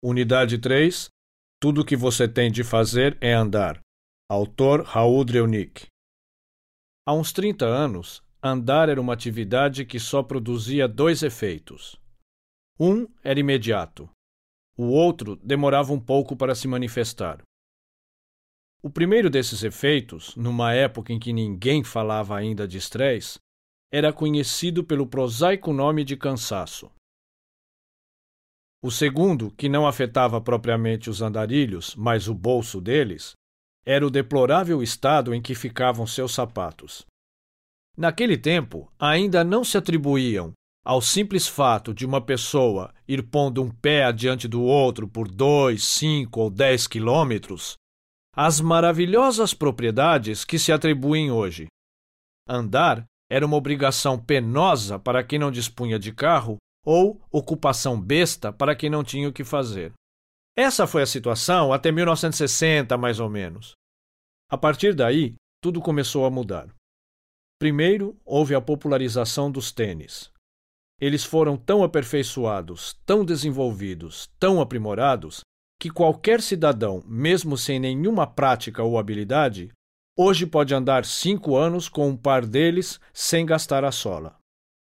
Unidade 3. Tudo o que você tem de fazer é andar. Autor Raul Dreunik. Há uns 30 anos, andar era uma atividade que só produzia dois efeitos. Um era imediato. O outro demorava um pouco para se manifestar. O primeiro desses efeitos, numa época em que ninguém falava ainda de estresse, era conhecido pelo prosaico nome de cansaço. O segundo, que não afetava propriamente os andarilhos, mas o bolso deles, era o deplorável estado em que ficavam seus sapatos. Naquele tempo, ainda não se atribuíam ao simples fato de uma pessoa ir pondo um pé adiante do outro por dois, cinco ou dez quilômetros as maravilhosas propriedades que se atribuem hoje. Andar era uma obrigação penosa para quem não dispunha de carro ou ocupação besta para quem não tinha o que fazer. Essa foi a situação até 1960, mais ou menos. A partir daí, tudo começou a mudar. Primeiro, houve a popularização dos tênis. Eles foram tão aperfeiçoados, tão desenvolvidos, tão aprimorados, que qualquer cidadão, mesmo sem nenhuma prática ou habilidade, hoje pode andar cinco anos com um par deles sem gastar a sola.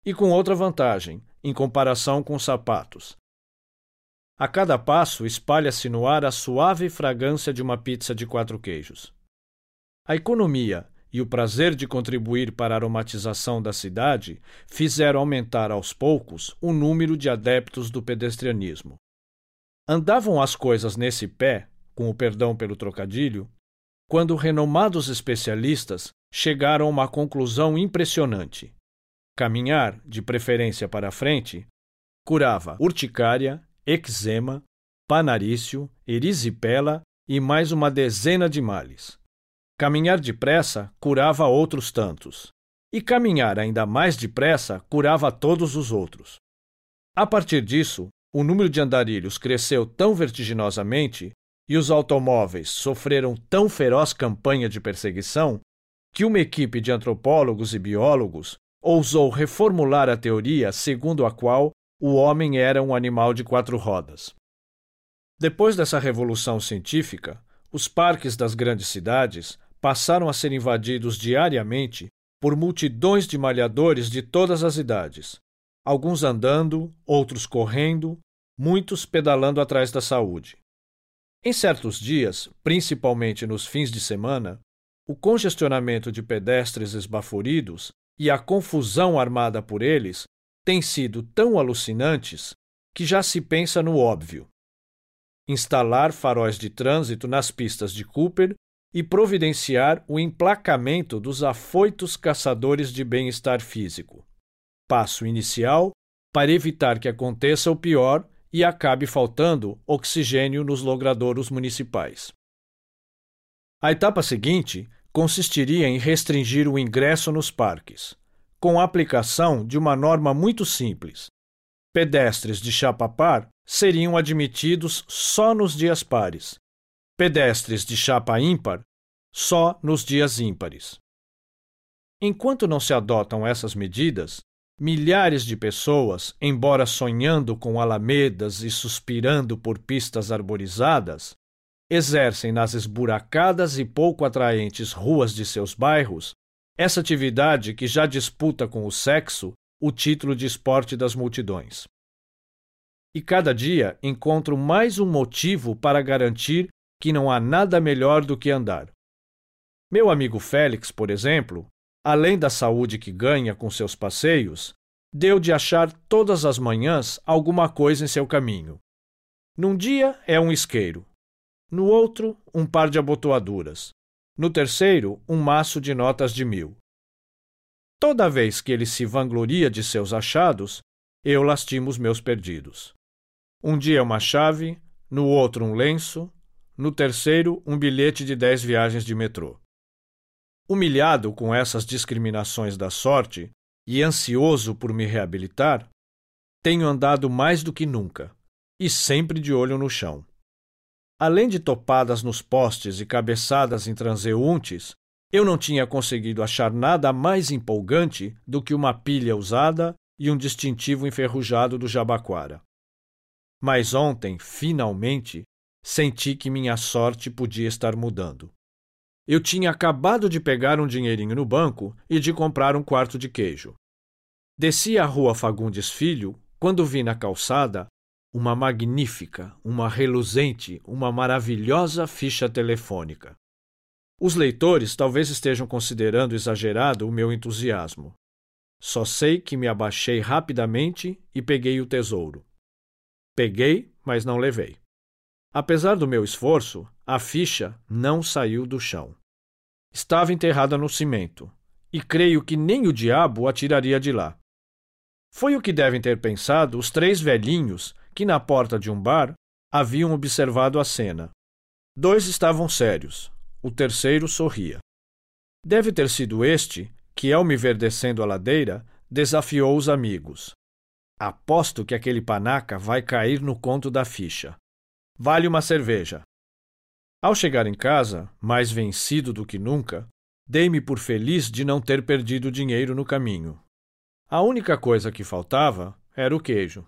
E com outra vantagem, em comparação com sapatos. A cada passo espalha-se no ar a suave fragrância de uma pizza de quatro queijos. A economia e o prazer de contribuir para a aromatização da cidade fizeram aumentar aos poucos o número de adeptos do pedestrianismo. Andavam as coisas nesse pé, com o perdão pelo trocadilho, quando renomados especialistas chegaram a uma conclusão impressionante caminhar, de preferência para frente, curava urticária, eczema, panarício, erisipela e mais uma dezena de males. Caminhar depressa curava outros tantos. E caminhar ainda mais depressa curava todos os outros. A partir disso, o número de andarilhos cresceu tão vertiginosamente e os automóveis sofreram tão feroz campanha de perseguição que uma equipe de antropólogos e biólogos ousou reformular a teoria segundo a qual o homem era um animal de quatro rodas. Depois dessa revolução científica, os parques das grandes cidades passaram a ser invadidos diariamente por multidões de malhadores de todas as idades, alguns andando, outros correndo, muitos pedalando atrás da saúde. Em certos dias, principalmente nos fins de semana, o congestionamento de pedestres esbaforidos e a confusão armada por eles têm sido tão alucinantes que já se pensa no óbvio. Instalar faróis de trânsito nas pistas de Cooper e providenciar o emplacamento dos afoitos caçadores de bem-estar físico. Passo inicial para evitar que aconteça o pior e acabe faltando oxigênio nos logradouros municipais. A etapa seguinte consistiria em restringir o ingresso nos parques, com a aplicação de uma norma muito simples. Pedestres de chapa par seriam admitidos só nos dias pares, pedestres de chapa ímpar só nos dias ímpares. Enquanto não se adotam essas medidas, milhares de pessoas, embora sonhando com alamedas e suspirando por pistas arborizadas, exercem nas esburacadas e pouco atraentes ruas de seus bairros essa atividade que já disputa com o sexo o título de esporte das multidões. E cada dia encontro mais um motivo para garantir que não há nada melhor do que andar. Meu amigo Félix, por exemplo, além da saúde que ganha com seus passeios, deu de achar todas as manhãs alguma coisa em seu caminho. Num dia é um isqueiro, no outro, um par de abotoaduras, no terceiro, um maço de notas de mil. Toda vez que ele se vangloria de seus achados, eu lastimo os meus perdidos. Um dia uma chave, no outro um lenço, no terceiro um bilhete de dez viagens de metrô. Humilhado com essas discriminações da sorte e ansioso por me reabilitar, tenho andado mais do que nunca, e sempre de olho no chão. Além de topadas nos postes e cabeçadas em transeuntes, eu não tinha conseguido achar nada mais empolgante do que uma pilha usada e um distintivo enferrujado do Jabaquara. Mas ontem, finalmente, senti que minha sorte podia estar mudando. Eu tinha acabado de pegar um dinheirinho no banco e de comprar um quarto de queijo. Desci a rua Fagundes Filho quando vi na calçada uma magnífica, uma reluzente, uma maravilhosa ficha telefônica. Os leitores talvez estejam considerando exagerado o meu entusiasmo. Só sei que me abaixei rapidamente e peguei o tesouro. Peguei, mas não levei. Apesar do meu esforço, a ficha não saiu do chão. Estava enterrada no cimento, e creio que nem o diabo a tiraria de lá. Foi o que devem ter pensado os três velhinhos que, na porta de um bar, haviam observado a cena. Dois estavam sérios, o terceiro sorria. Deve ter sido este que, ao me ver descendo a ladeira, desafiou os amigos. Aposto que aquele panaca vai cair no conto da ficha. Vale uma cerveja. Ao chegar em casa, mais vencido do que nunca, dei-me por feliz de não ter perdido dinheiro no caminho. A única coisa que faltava era o queijo.